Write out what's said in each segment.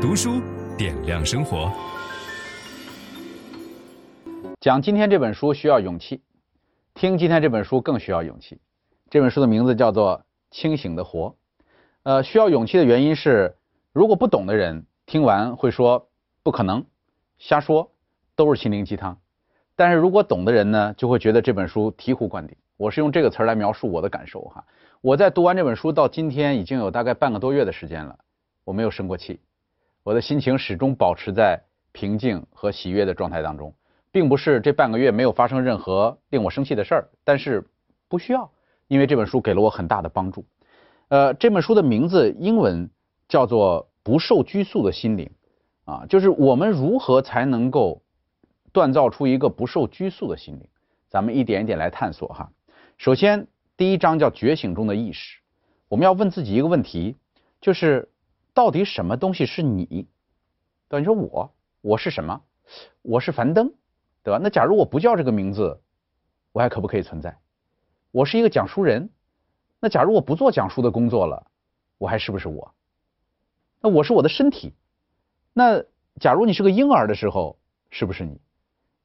读书点亮生活。讲今天这本书需要勇气，听今天这本书更需要勇气。这本书的名字叫做《清醒的活》。呃，需要勇气的原因是，如果不懂的人听完会说不可能、瞎说，都是心灵鸡汤。但是如果懂的人呢，就会觉得这本书醍醐灌顶。我是用这个词来描述我的感受哈。我在读完这本书到今天已经有大概半个多月的时间了，我没有生过气，我的心情始终保持在平静和喜悦的状态当中。并不是这半个月没有发生任何令我生气的事儿，但是不需要，因为这本书给了我很大的帮助。呃，这本书的名字英文叫做《不受拘束的心灵》，啊，就是我们如何才能够锻造出一个不受拘束的心灵？咱们一点一点来探索哈。首先，第一章叫觉醒中的意识，我们要问自己一个问题，就是到底什么东西是你？等于说我，我是什么？我是樊登。对吧？那假如我不叫这个名字，我还可不可以存在？我是一个讲书人，那假如我不做讲书的工作了，我还是不是我？那我是我的身体，那假如你是个婴儿的时候，是不是你？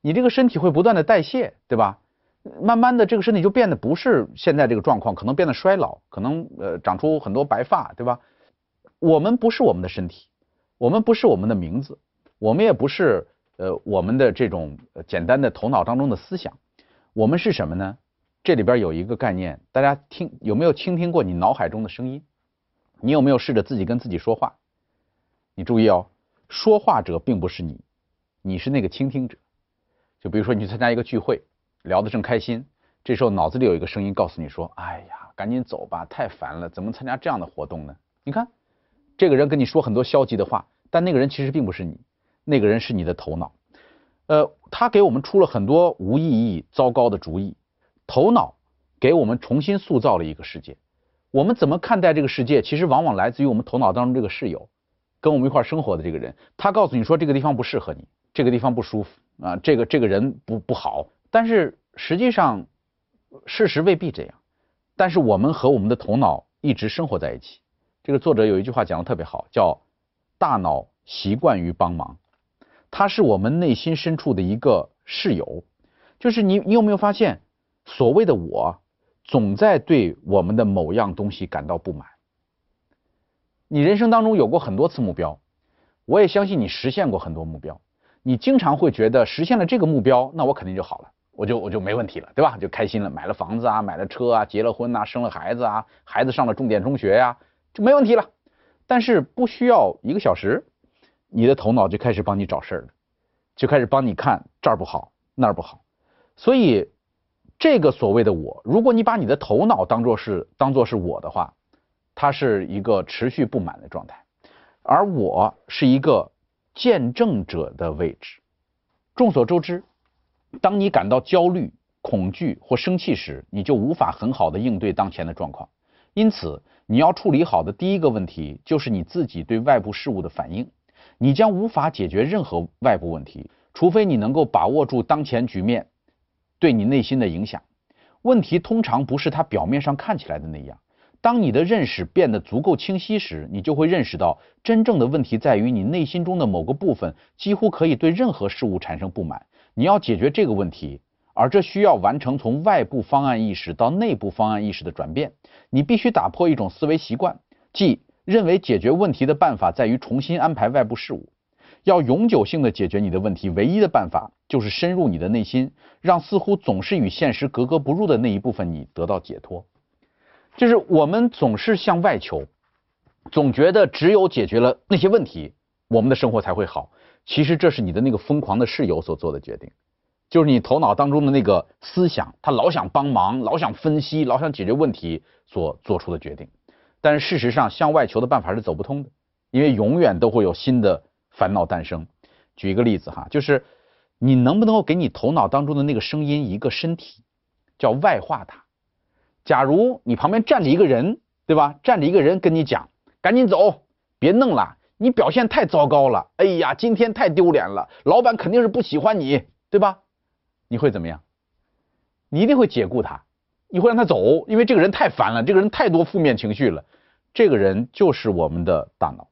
你这个身体会不断的代谢，对吧？慢慢的这个身体就变得不是现在这个状况，可能变得衰老，可能呃长出很多白发，对吧？我们不是我们的身体，我们不是我们的名字，我们也不是。呃，我们的这种简单的头脑当中的思想，我们是什么呢？这里边有一个概念，大家听有没有倾听过你脑海中的声音？你有没有试着自己跟自己说话？你注意哦，说话者并不是你，你是那个倾听者。就比如说你去参加一个聚会，聊得正开心，这时候脑子里有一个声音告诉你说：“哎呀，赶紧走吧，太烦了，怎么参加这样的活动呢？”你看，这个人跟你说很多消极的话，但那个人其实并不是你。那个人是你的头脑，呃，他给我们出了很多无意义、糟糕的主意。头脑给我们重新塑造了一个世界。我们怎么看待这个世界，其实往往来自于我们头脑当中这个室友，跟我们一块生活的这个人。他告诉你说这个地方不适合你，这个地方不舒服啊，这个这个人不不好。但是实际上，事实未必这样。但是我们和我们的头脑一直生活在一起。这个作者有一句话讲得特别好，叫“大脑习惯于帮忙”。它是我们内心深处的一个室友，就是你，你有没有发现，所谓的我，总在对我们的某样东西感到不满。你人生当中有过很多次目标，我也相信你实现过很多目标。你经常会觉得实现了这个目标，那我肯定就好了，我就我就没问题了，对吧？就开心了，买了房子啊，买了车啊，结了婚啊，生了孩子啊，孩子上了重点中学呀，就没问题了。但是不需要一个小时。你的头脑就开始帮你找事儿了，就开始帮你看这儿不好那儿不好，所以这个所谓的我，如果你把你的头脑当做是当做是我的话，它是一个持续不满的状态，而我是一个见证者的位置。众所周知，当你感到焦虑、恐惧或生气时，你就无法很好的应对当前的状况。因此，你要处理好的第一个问题就是你自己对外部事物的反应。你将无法解决任何外部问题，除非你能够把握住当前局面对你内心的影响。问题通常不是它表面上看起来的那样。当你的认识变得足够清晰时，你就会认识到，真正的问题在于你内心中的某个部分几乎可以对任何事物产生不满。你要解决这个问题，而这需要完成从外部方案意识到内部方案意识的转变。你必须打破一种思维习惯，即。认为解决问题的办法在于重新安排外部事物，要永久性的解决你的问题，唯一的办法就是深入你的内心，让似乎总是与现实格格不入的那一部分你得到解脱。就是我们总是向外求，总觉得只有解决了那些问题，我们的生活才会好。其实这是你的那个疯狂的室友所做的决定，就是你头脑当中的那个思想，他老想帮忙，老想分析，老想解决问题所做出的决定。但是事实上，向外求的办法是走不通的，因为永远都会有新的烦恼诞生。举一个例子哈，就是你能不能够给你头脑当中的那个声音一个身体，叫外化它。假如你旁边站着一个人，对吧？站着一个人跟你讲，赶紧走，别弄了，你表现太糟糕了，哎呀，今天太丢脸了，老板肯定是不喜欢你，对吧？你会怎么样？你一定会解雇他，你会让他走，因为这个人太烦了，这个人太多负面情绪了。这个人就是我们的大脑，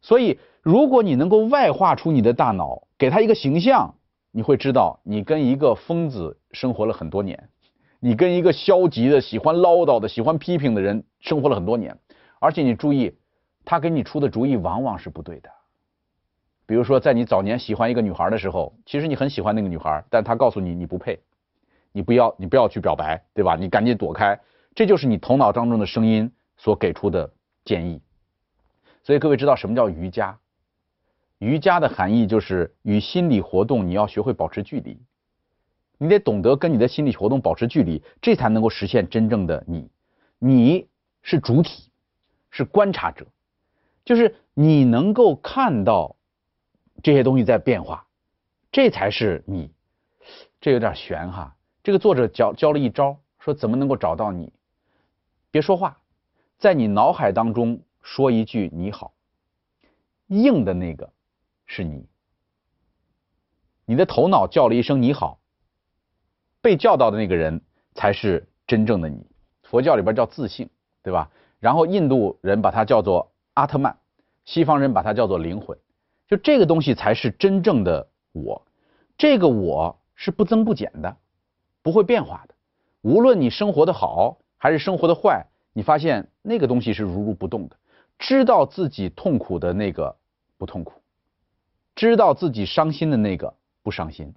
所以，如果你能够外化出你的大脑，给他一个形象，你会知道你跟一个疯子生活了很多年，你跟一个消极的、喜欢唠叨的、喜欢批评的人生活了很多年，而且你注意，他给你出的主意往往是不对的。比如说，在你早年喜欢一个女孩的时候，其实你很喜欢那个女孩，但她告诉你你不配，你不要，你不要去表白，对吧？你赶紧躲开，这就是你头脑当中的声音所给出的建议。所以各位知道什么叫瑜伽？瑜伽的含义就是与心理活动你要学会保持距离，你得懂得跟你的心理活动保持距离，这才能够实现真正的你。你是主体，是观察者，就是你能够看到这些东西在变化，这才是你。这有点悬哈。这个作者教教了一招，说怎么能够找到你？别说话，在你脑海当中。说一句你好，硬的那个是你。你的头脑叫了一声你好，被叫到的那个人才是真正的你。佛教里边叫自信，对吧？然后印度人把它叫做阿特曼，西方人把它叫做灵魂。就这个东西才是真正的我。这个我是不增不减的，不会变化的。无论你生活的好还是生活的坏，你发现那个东西是如如不动的。知道自己痛苦的那个不痛苦，知道自己伤心的那个不伤心，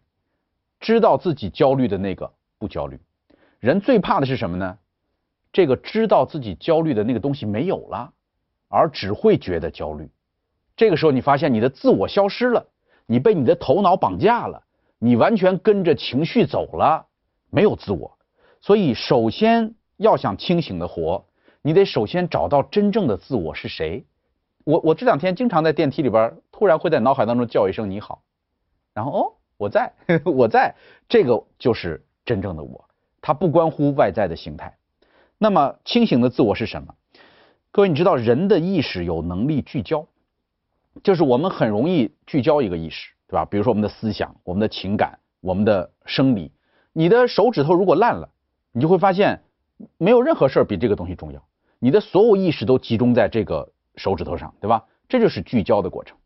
知道自己焦虑的那个不焦虑。人最怕的是什么呢？这个知道自己焦虑的那个东西没有了，而只会觉得焦虑。这个时候你发现你的自我消失了，你被你的头脑绑架了，你完全跟着情绪走了，没有自我。所以首先要想清醒的活。你得首先找到真正的自我是谁。我我这两天经常在电梯里边，突然会在脑海当中叫一声你好，然后哦，我在，我在，这个就是真正的我。它不关乎外在的形态。那么清醒的自我是什么？各位，你知道人的意识有能力聚焦，就是我们很容易聚焦一个意识，对吧？比如说我们的思想、我们的情感、我们的生理。你的手指头如果烂了，你就会发现没有任何事儿比这个东西重要。你的所有意识都集中在这个手指头上，对吧？这就是聚焦的过程。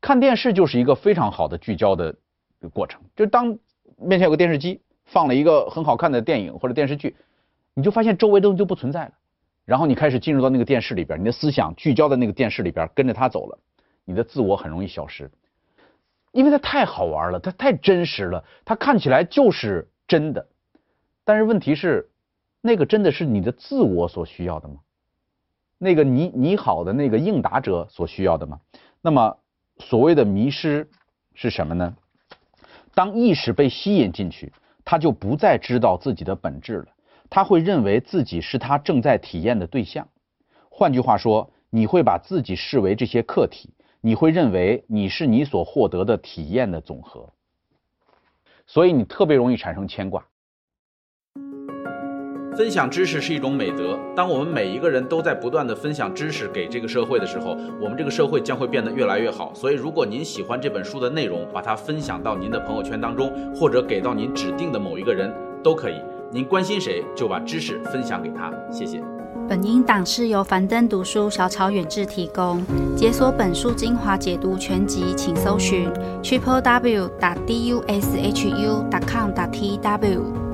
看电视就是一个非常好的聚焦的过程。就当面前有个电视机，放了一个很好看的电影或者电视剧，你就发现周围的东西就不存在了。然后你开始进入到那个电视里边，你的思想聚焦在那个电视里边，跟着它走了，你的自我很容易消失，因为它太好玩了，它太真实了，它看起来就是真的。但是问题是，那个真的是你的自我所需要的吗？那个你你好的那个应答者所需要的吗？那么所谓的迷失是什么呢？当意识被吸引进去，他就不再知道自己的本质了，他会认为自己是他正在体验的对象。换句话说，你会把自己视为这些客体，你会认为你是你所获得的体验的总和，所以你特别容易产生牵挂。分享知识是一种美德。当我们每一个人都在不断地分享知识给这个社会的时候，我们这个社会将会变得越来越好。所以，如果您喜欢这本书的内容，把它分享到您的朋友圈当中，或者给到您指定的某一个人都可以。您关心谁，就把知识分享给他。谢谢。本音档是由樊登读书小草远志提供。解锁本书精华解读全集，请搜寻 triple w 打 d u s h u 打 com 打 t w。